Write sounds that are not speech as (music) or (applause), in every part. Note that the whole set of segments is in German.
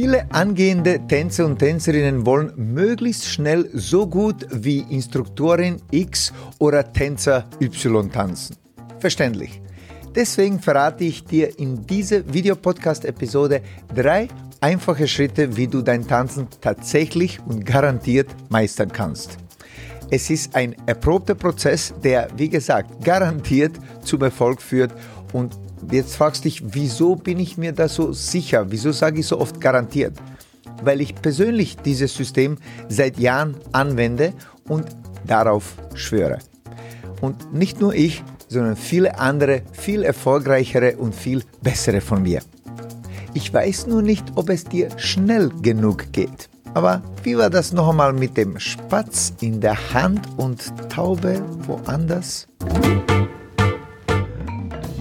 Viele angehende Tänzer und Tänzerinnen wollen möglichst schnell so gut wie Instruktorin X oder Tänzer Y tanzen. Verständlich. Deswegen verrate ich dir in dieser Videopodcast-Episode drei einfache Schritte, wie du dein Tanzen tatsächlich und garantiert meistern kannst. Es ist ein erprobter Prozess, der, wie gesagt, garantiert zum Erfolg führt und Jetzt fragst du dich, wieso bin ich mir da so sicher? Wieso sage ich so oft garantiert? Weil ich persönlich dieses System seit Jahren anwende und darauf schwöre. Und nicht nur ich, sondern viele andere, viel erfolgreichere und viel bessere von mir. Ich weiß nur nicht, ob es dir schnell genug geht. Aber wie war das noch einmal mit dem Spatz in der Hand und Taube woanders?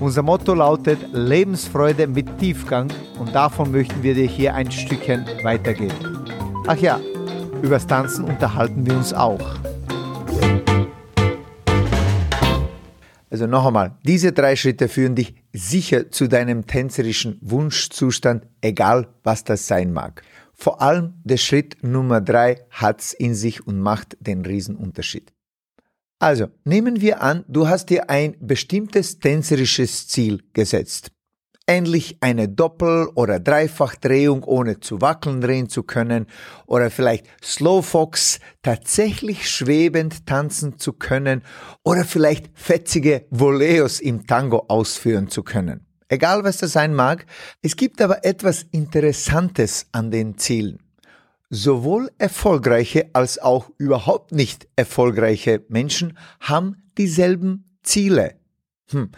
Unser Motto lautet Lebensfreude mit Tiefgang und davon möchten wir dir hier ein Stückchen weitergeben. Ach ja, übers Tanzen unterhalten wir uns auch. Also noch einmal, diese drei Schritte führen dich sicher zu deinem tänzerischen Wunschzustand, egal was das sein mag. Vor allem der Schritt Nummer drei hat's in sich und macht den Riesenunterschied. Also, nehmen wir an, du hast dir ein bestimmtes tänzerisches Ziel gesetzt. Endlich eine Doppel- oder Dreifachdrehung ohne zu wackeln drehen zu können oder vielleicht Slowfox tatsächlich schwebend tanzen zu können oder vielleicht fetzige Voleos im Tango ausführen zu können. Egal was das sein mag, es gibt aber etwas Interessantes an den Zielen. Sowohl erfolgreiche als auch überhaupt nicht erfolgreiche Menschen haben dieselben Ziele. Hm.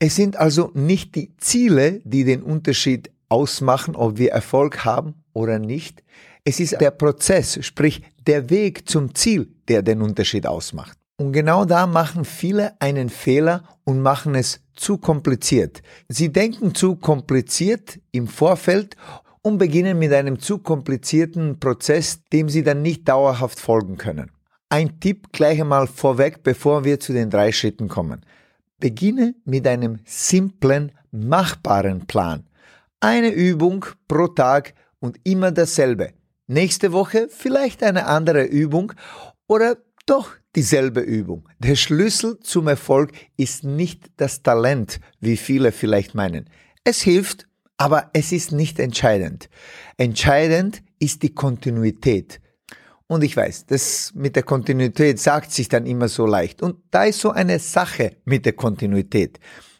Es sind also nicht die Ziele, die den Unterschied ausmachen, ob wir Erfolg haben oder nicht. Es ist der Prozess, sprich der Weg zum Ziel, der den Unterschied ausmacht. Und genau da machen viele einen Fehler und machen es zu kompliziert. Sie denken zu kompliziert im Vorfeld und beginnen mit einem zu komplizierten Prozess, dem sie dann nicht dauerhaft folgen können. Ein Tipp gleich einmal vorweg, bevor wir zu den drei Schritten kommen. Beginne mit einem simplen, machbaren Plan. Eine Übung pro Tag und immer dasselbe. Nächste Woche vielleicht eine andere Übung oder doch dieselbe Übung. Der Schlüssel zum Erfolg ist nicht das Talent, wie viele vielleicht meinen. Es hilft, aber es ist nicht entscheidend. Entscheidend ist die Kontinuität. Und ich weiß, das mit der Kontinuität sagt sich dann immer so leicht. Und da ist so eine Sache mit der Kontinuität.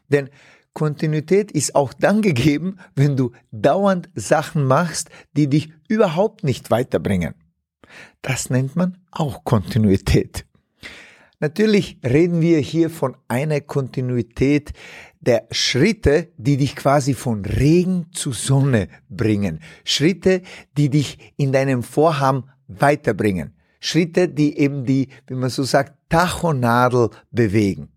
Denn Kontinuität ist auch dann gegeben, wenn du dauernd Sachen machst, die dich überhaupt nicht weiterbringen. Das nennt man auch Kontinuität. Natürlich reden wir hier von einer Kontinuität der Schritte, die dich quasi von Regen zu Sonne bringen. Schritte, die dich in deinem Vorhaben weiterbringen. Schritte, die eben die, wie man so sagt, Tachonadel bewegen.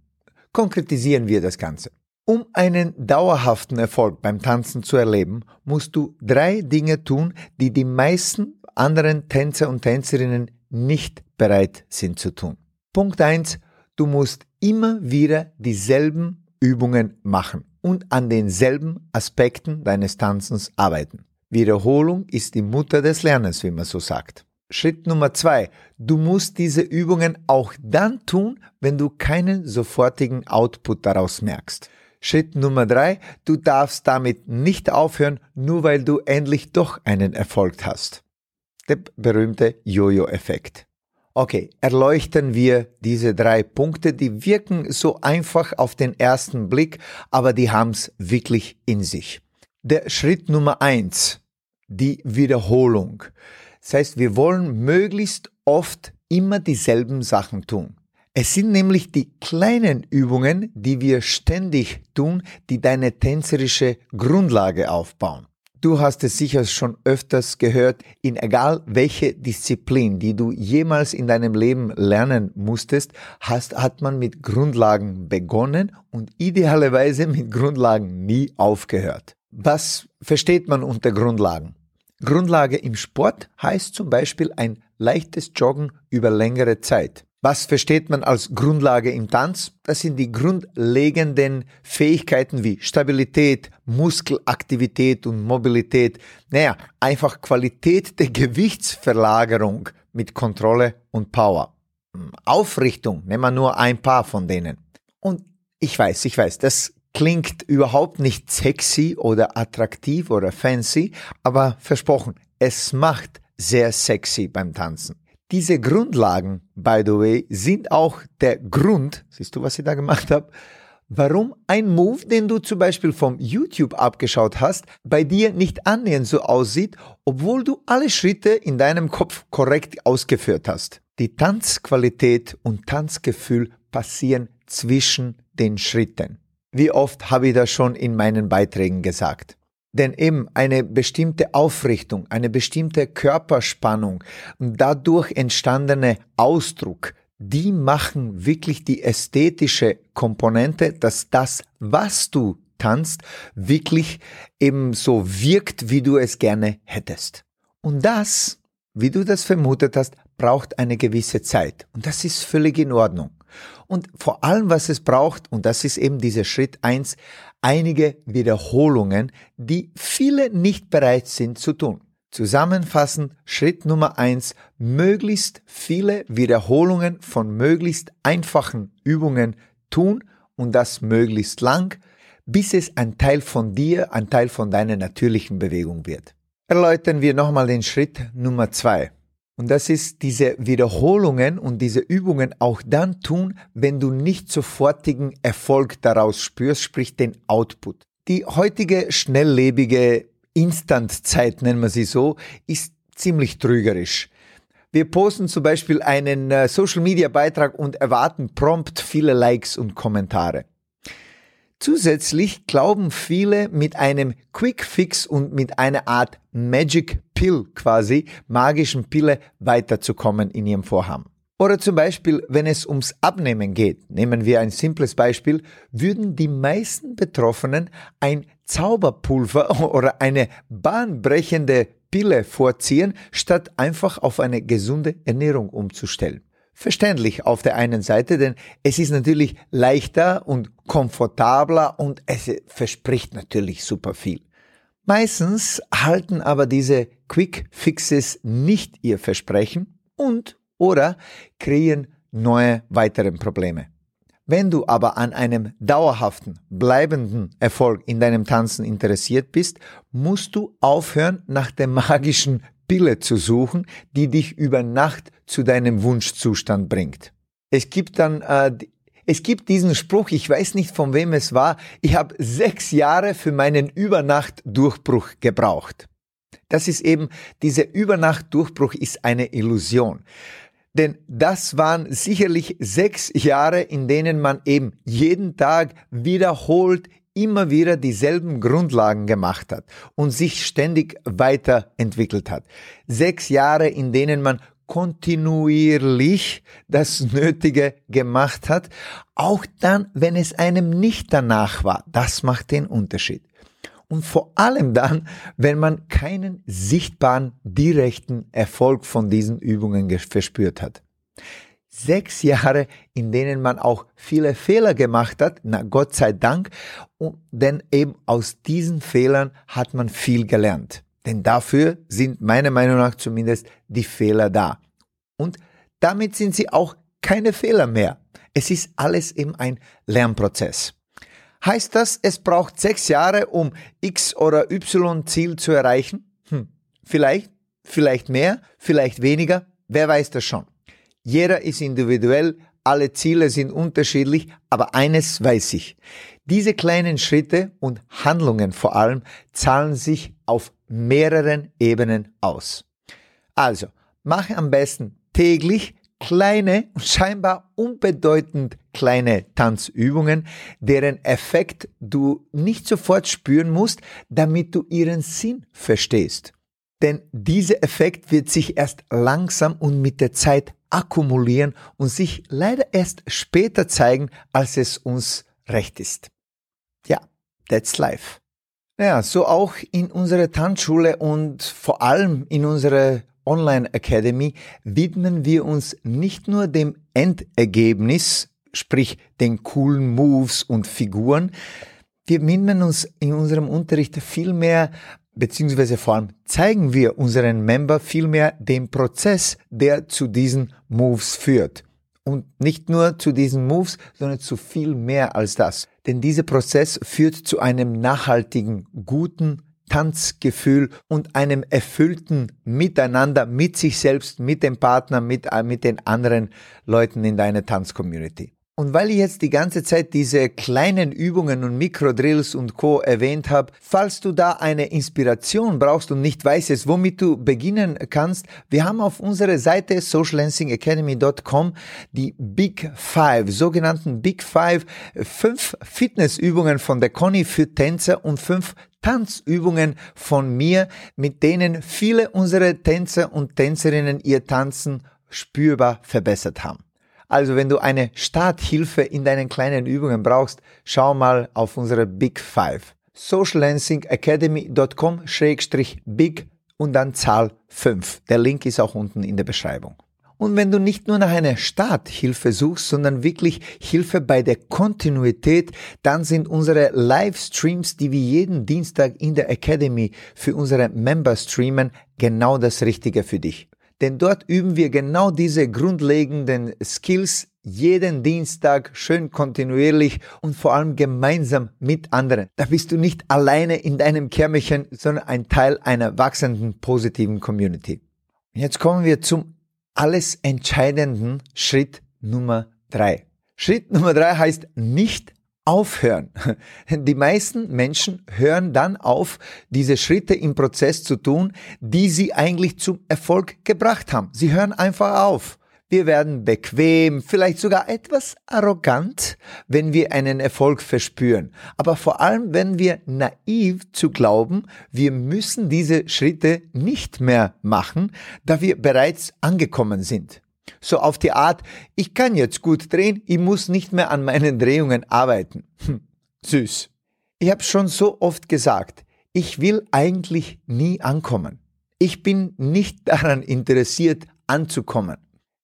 Konkretisieren wir das Ganze. Um einen dauerhaften Erfolg beim Tanzen zu erleben, musst du drei Dinge tun, die die meisten anderen Tänzer und Tänzerinnen nicht bereit sind zu tun. Punkt eins: du musst immer wieder dieselben Übungen machen und an denselben Aspekten deines Tanzens arbeiten. Wiederholung ist die Mutter des Lernens, wie man so sagt. Schritt Nummer zwei. Du musst diese Übungen auch dann tun, wenn du keinen sofortigen Output daraus merkst. Schritt Nummer drei. Du darfst damit nicht aufhören, nur weil du endlich doch einen Erfolg hast. Der berühmte Jojo-Effekt. Okay, erleuchten wir diese drei Punkte, die wirken so einfach auf den ersten Blick, aber die haben's wirklich in sich. Der Schritt Nummer eins, die Wiederholung. Das heißt, wir wollen möglichst oft immer dieselben Sachen tun. Es sind nämlich die kleinen Übungen, die wir ständig tun, die deine tänzerische Grundlage aufbauen. Du hast es sicher schon öfters gehört, in egal welche Disziplin, die du jemals in deinem Leben lernen musstest, hast, hat man mit Grundlagen begonnen und idealerweise mit Grundlagen nie aufgehört. Was versteht man unter Grundlagen? Grundlage im Sport heißt zum Beispiel ein leichtes Joggen über längere Zeit. Was versteht man als Grundlage im Tanz? Das sind die grundlegenden Fähigkeiten wie Stabilität, Muskelaktivität und Mobilität. Naja, einfach Qualität der Gewichtsverlagerung mit Kontrolle und Power. Aufrichtung, nehmen wir nur ein paar von denen. Und ich weiß, ich weiß, das klingt überhaupt nicht sexy oder attraktiv oder fancy, aber versprochen, es macht sehr sexy beim Tanzen. Diese Grundlagen, by the way, sind auch der Grund, siehst du, was ich da gemacht habe, warum ein Move, den du zum Beispiel vom YouTube abgeschaut hast, bei dir nicht annähernd so aussieht, obwohl du alle Schritte in deinem Kopf korrekt ausgeführt hast. Die Tanzqualität und Tanzgefühl passieren zwischen den Schritten. Wie oft habe ich das schon in meinen Beiträgen gesagt? Denn eben eine bestimmte Aufrichtung, eine bestimmte Körperspannung und dadurch entstandene Ausdruck, die machen wirklich die ästhetische Komponente, dass das, was du tanzt, wirklich eben so wirkt, wie du es gerne hättest. Und das, wie du das vermutet hast, braucht eine gewisse Zeit. Und das ist völlig in Ordnung. Und vor allem, was es braucht, und das ist eben dieser Schritt eins, einige Wiederholungen, die viele nicht bereit sind zu tun. Zusammenfassend Schritt Nummer eins: möglichst viele Wiederholungen von möglichst einfachen Übungen tun und das möglichst lang, bis es ein Teil von dir, ein Teil von deiner natürlichen Bewegung wird. Erläutern wir nochmal den Schritt Nummer zwei. Und das ist diese Wiederholungen und diese Übungen auch dann tun, wenn du nicht sofortigen Erfolg daraus spürst, sprich den Output. Die heutige schnelllebige Instantzeit, nennen wir sie so, ist ziemlich trügerisch. Wir posten zum Beispiel einen äh, Social Media Beitrag und erwarten prompt viele Likes und Kommentare. Zusätzlich glauben viele mit einem Quick Fix und mit einer Art Magic Pill quasi, magischen Pille weiterzukommen in ihrem Vorhaben. Oder zum Beispiel, wenn es ums Abnehmen geht, nehmen wir ein simples Beispiel, würden die meisten Betroffenen ein Zauberpulver (laughs) oder eine bahnbrechende Pille vorziehen, statt einfach auf eine gesunde Ernährung umzustellen verständlich auf der einen Seite, denn es ist natürlich leichter und komfortabler und es verspricht natürlich super viel. Meistens halten aber diese Quick Fixes nicht ihr Versprechen und oder kreieren neue weitere Probleme. Wenn du aber an einem dauerhaften, bleibenden Erfolg in deinem Tanzen interessiert bist, musst du aufhören, nach der magischen Pille zu suchen, die dich über Nacht zu deinem Wunschzustand bringt. Es gibt dann, äh, es gibt diesen Spruch, ich weiß nicht von wem es war, ich habe sechs Jahre für meinen Übernachtdurchbruch gebraucht. Das ist eben, dieser Übernachtdurchbruch ist eine Illusion. Denn das waren sicherlich sechs Jahre, in denen man eben jeden Tag wiederholt immer wieder dieselben Grundlagen gemacht hat und sich ständig weiterentwickelt hat. Sechs Jahre, in denen man kontinuierlich das Nötige gemacht hat, auch dann, wenn es einem nicht danach war. Das macht den Unterschied. Und vor allem dann, wenn man keinen sichtbaren, direkten Erfolg von diesen Übungen verspürt hat sechs Jahre, in denen man auch viele Fehler gemacht hat, na Gott sei Dank, und, denn eben aus diesen Fehlern hat man viel gelernt. Denn dafür sind meiner Meinung nach zumindest die Fehler da. Und damit sind sie auch keine Fehler mehr. Es ist alles eben ein Lernprozess. Heißt das, es braucht sechs Jahre, um X oder Y Ziel zu erreichen? Hm, vielleicht, vielleicht mehr, vielleicht weniger, wer weiß das schon. Jeder ist individuell, alle Ziele sind unterschiedlich, aber eines weiß ich. Diese kleinen Schritte und Handlungen vor allem zahlen sich auf mehreren Ebenen aus. Also, mache am besten täglich kleine und scheinbar unbedeutend kleine Tanzübungen, deren Effekt du nicht sofort spüren musst, damit du ihren Sinn verstehst. Denn dieser Effekt wird sich erst langsam und mit der Zeit akkumulieren und sich leider erst später zeigen, als es uns recht ist. Ja, that's life. Ja, so auch in unserer Tanzschule und vor allem in unserer Online Academy widmen wir uns nicht nur dem Endergebnis, sprich den coolen Moves und Figuren, wir widmen uns in unserem Unterricht viel mehr beziehungsweise vor allem zeigen wir unseren Member vielmehr den Prozess, der zu diesen Moves führt. Und nicht nur zu diesen Moves, sondern zu viel mehr als das. Denn dieser Prozess führt zu einem nachhaltigen, guten Tanzgefühl und einem erfüllten Miteinander mit sich selbst, mit dem Partner, mit, äh, mit den anderen Leuten in deiner Tanzcommunity. Und weil ich jetzt die ganze Zeit diese kleinen Übungen und Mikrodrills und Co. erwähnt habe, falls du da eine Inspiration brauchst und nicht weißt, womit du beginnen kannst, wir haben auf unserer Seite socialdancingacademy.com die Big Five, sogenannten Big Five, fünf Fitnessübungen von der Conny für Tänzer und fünf Tanzübungen von mir, mit denen viele unserer Tänzer und Tänzerinnen ihr Tanzen spürbar verbessert haben. Also wenn du eine Starthilfe in deinen kleinen Übungen brauchst, schau mal auf unsere Big Five. socialdancingacademy.com-big und dann Zahl 5. Der Link ist auch unten in der Beschreibung. Und wenn du nicht nur nach einer Starthilfe suchst, sondern wirklich Hilfe bei der Kontinuität, dann sind unsere Livestreams, die wir jeden Dienstag in der Academy für unsere Member streamen, genau das Richtige für dich denn dort üben wir genau diese grundlegenden Skills jeden Dienstag schön kontinuierlich und vor allem gemeinsam mit anderen. Da bist du nicht alleine in deinem Kämmerchen, sondern ein Teil einer wachsenden positiven Community. Jetzt kommen wir zum alles entscheidenden Schritt Nummer drei. Schritt Nummer drei heißt nicht aufhören. Die meisten Menschen hören dann auf, diese Schritte im Prozess zu tun, die sie eigentlich zum Erfolg gebracht haben. Sie hören einfach auf. Wir werden bequem, vielleicht sogar etwas arrogant, wenn wir einen Erfolg verspüren. Aber vor allem, wenn wir naiv zu glauben, wir müssen diese Schritte nicht mehr machen, da wir bereits angekommen sind. So auf die Art, ich kann jetzt gut drehen, ich muss nicht mehr an meinen Drehungen arbeiten. Hm, süß. Ich habe schon so oft gesagt, ich will eigentlich nie ankommen. Ich bin nicht daran interessiert, anzukommen.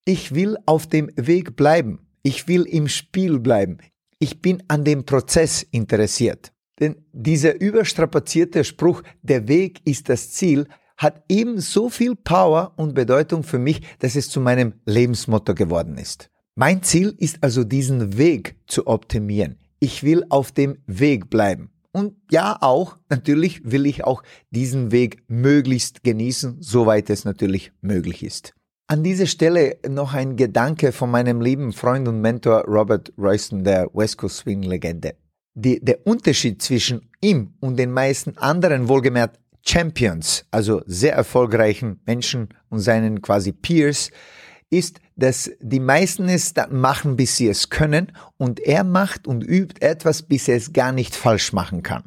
Ich will auf dem Weg bleiben. Ich will im Spiel bleiben. Ich bin an dem Prozess interessiert. Denn dieser überstrapazierte Spruch, der Weg ist das Ziel, hat eben so viel Power und Bedeutung für mich, dass es zu meinem Lebensmotto geworden ist. Mein Ziel ist also diesen Weg zu optimieren. Ich will auf dem Weg bleiben. Und ja, auch, natürlich will ich auch diesen Weg möglichst genießen, soweit es natürlich möglich ist. An dieser Stelle noch ein Gedanke von meinem lieben Freund und Mentor Robert Royston, der West Coast Swing Legende. Die, der Unterschied zwischen ihm und den meisten anderen wohlgemerkt Champions, also sehr erfolgreichen Menschen und seinen quasi Peers, ist, dass die meisten es dann machen, bis sie es können und er macht und übt etwas, bis er es gar nicht falsch machen kann.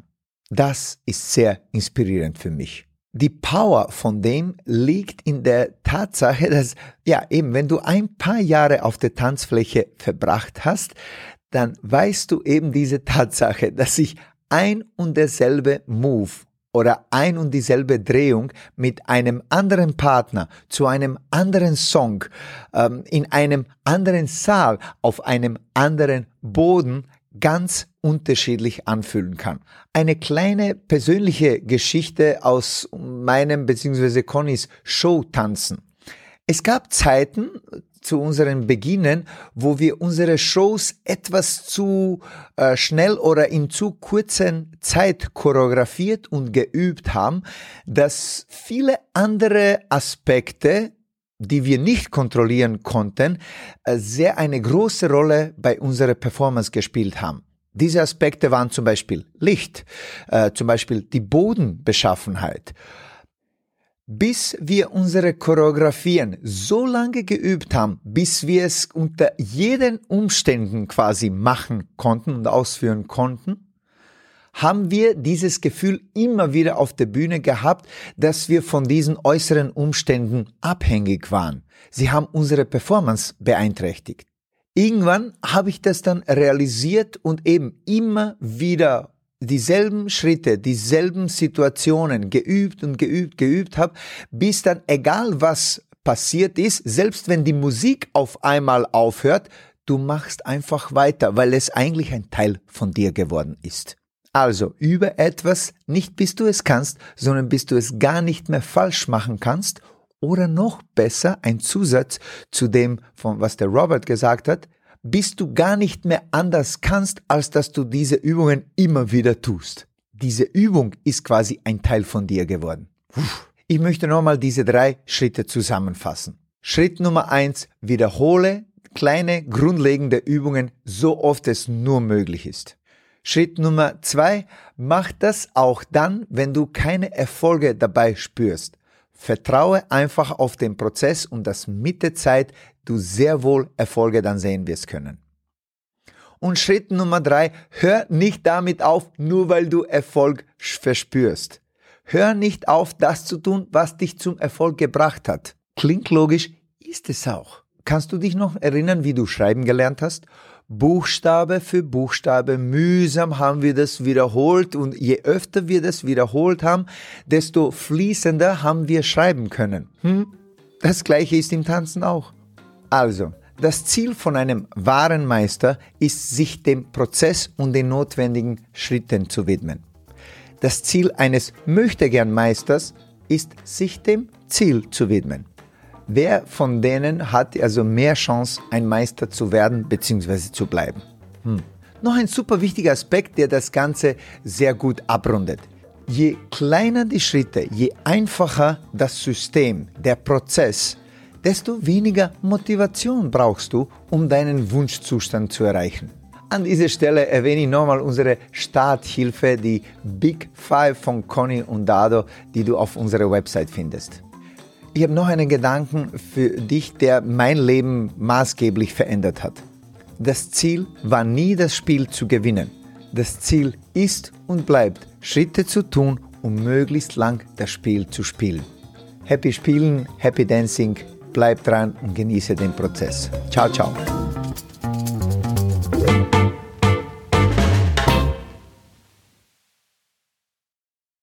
Das ist sehr inspirierend für mich. Die Power von dem liegt in der Tatsache, dass, ja, eben, wenn du ein paar Jahre auf der Tanzfläche verbracht hast, dann weißt du eben diese Tatsache, dass sich ein und derselbe Move oder ein und dieselbe Drehung mit einem anderen Partner zu einem anderen Song ähm, in einem anderen Saal auf einem anderen Boden ganz unterschiedlich anfühlen kann. Eine kleine persönliche Geschichte aus meinem bzw. Connys Show tanzen. Es gab Zeiten, zu unseren Beginnen, wo wir unsere Shows etwas zu äh, schnell oder in zu kurzen Zeit choreografiert und geübt haben, dass viele andere Aspekte, die wir nicht kontrollieren konnten, äh, sehr eine große Rolle bei unserer Performance gespielt haben. Diese Aspekte waren zum Beispiel Licht, äh, zum Beispiel die Bodenbeschaffenheit, bis wir unsere Choreografien so lange geübt haben, bis wir es unter jeden Umständen quasi machen konnten und ausführen konnten, haben wir dieses Gefühl immer wieder auf der Bühne gehabt, dass wir von diesen äußeren Umständen abhängig waren. Sie haben unsere Performance beeinträchtigt. Irgendwann habe ich das dann realisiert und eben immer wieder dieselben Schritte, dieselben Situationen geübt und geübt, geübt habe, bis dann egal was passiert ist, selbst wenn die Musik auf einmal aufhört, du machst einfach weiter, weil es eigentlich ein Teil von dir geworden ist. Also über etwas nicht bis du es kannst, sondern bis du es gar nicht mehr falsch machen kannst oder noch besser ein Zusatz zu dem, von was der Robert gesagt hat, bis du gar nicht mehr anders kannst, als dass du diese Übungen immer wieder tust. Diese Übung ist quasi ein Teil von dir geworden. Ich möchte nochmal diese drei Schritte zusammenfassen. Schritt Nummer eins, wiederhole kleine grundlegende Übungen so oft es nur möglich ist. Schritt Nummer zwei, mach das auch dann, wenn du keine Erfolge dabei spürst. Vertraue einfach auf den Prozess und dass mit der Zeit du sehr wohl Erfolge dann sehen wirst können. Und Schritt Nummer drei, hör nicht damit auf, nur weil du Erfolg verspürst. Hör nicht auf, das zu tun, was dich zum Erfolg gebracht hat. Klingt logisch, ist es auch. Kannst du dich noch erinnern, wie du schreiben gelernt hast? Buchstabe für Buchstabe mühsam haben wir das wiederholt und je öfter wir das wiederholt haben, desto fließender haben wir schreiben können. Hm? Das gleiche ist im Tanzen auch. Also, das Ziel von einem wahren Meister ist, sich dem Prozess und den notwendigen Schritten zu widmen. Das Ziel eines Möchtegern-Meisters ist, sich dem Ziel zu widmen. Wer von denen hat also mehr Chance, ein Meister zu werden bzw. zu bleiben? Hm. Noch ein super wichtiger Aspekt, der das Ganze sehr gut abrundet. Je kleiner die Schritte, je einfacher das System, der Prozess, desto weniger Motivation brauchst du, um deinen Wunschzustand zu erreichen. An dieser Stelle erwähne ich nochmal unsere Starthilfe, die Big Five von Conny und Dado, die du auf unserer Website findest. Ich habe noch einen Gedanken für dich, der mein Leben maßgeblich verändert hat. Das Ziel war nie das Spiel zu gewinnen. Das Ziel ist und bleibt, Schritte zu tun, um möglichst lang das Spiel zu spielen. Happy Spielen, Happy Dancing, bleib dran und genieße den Prozess. Ciao, ciao.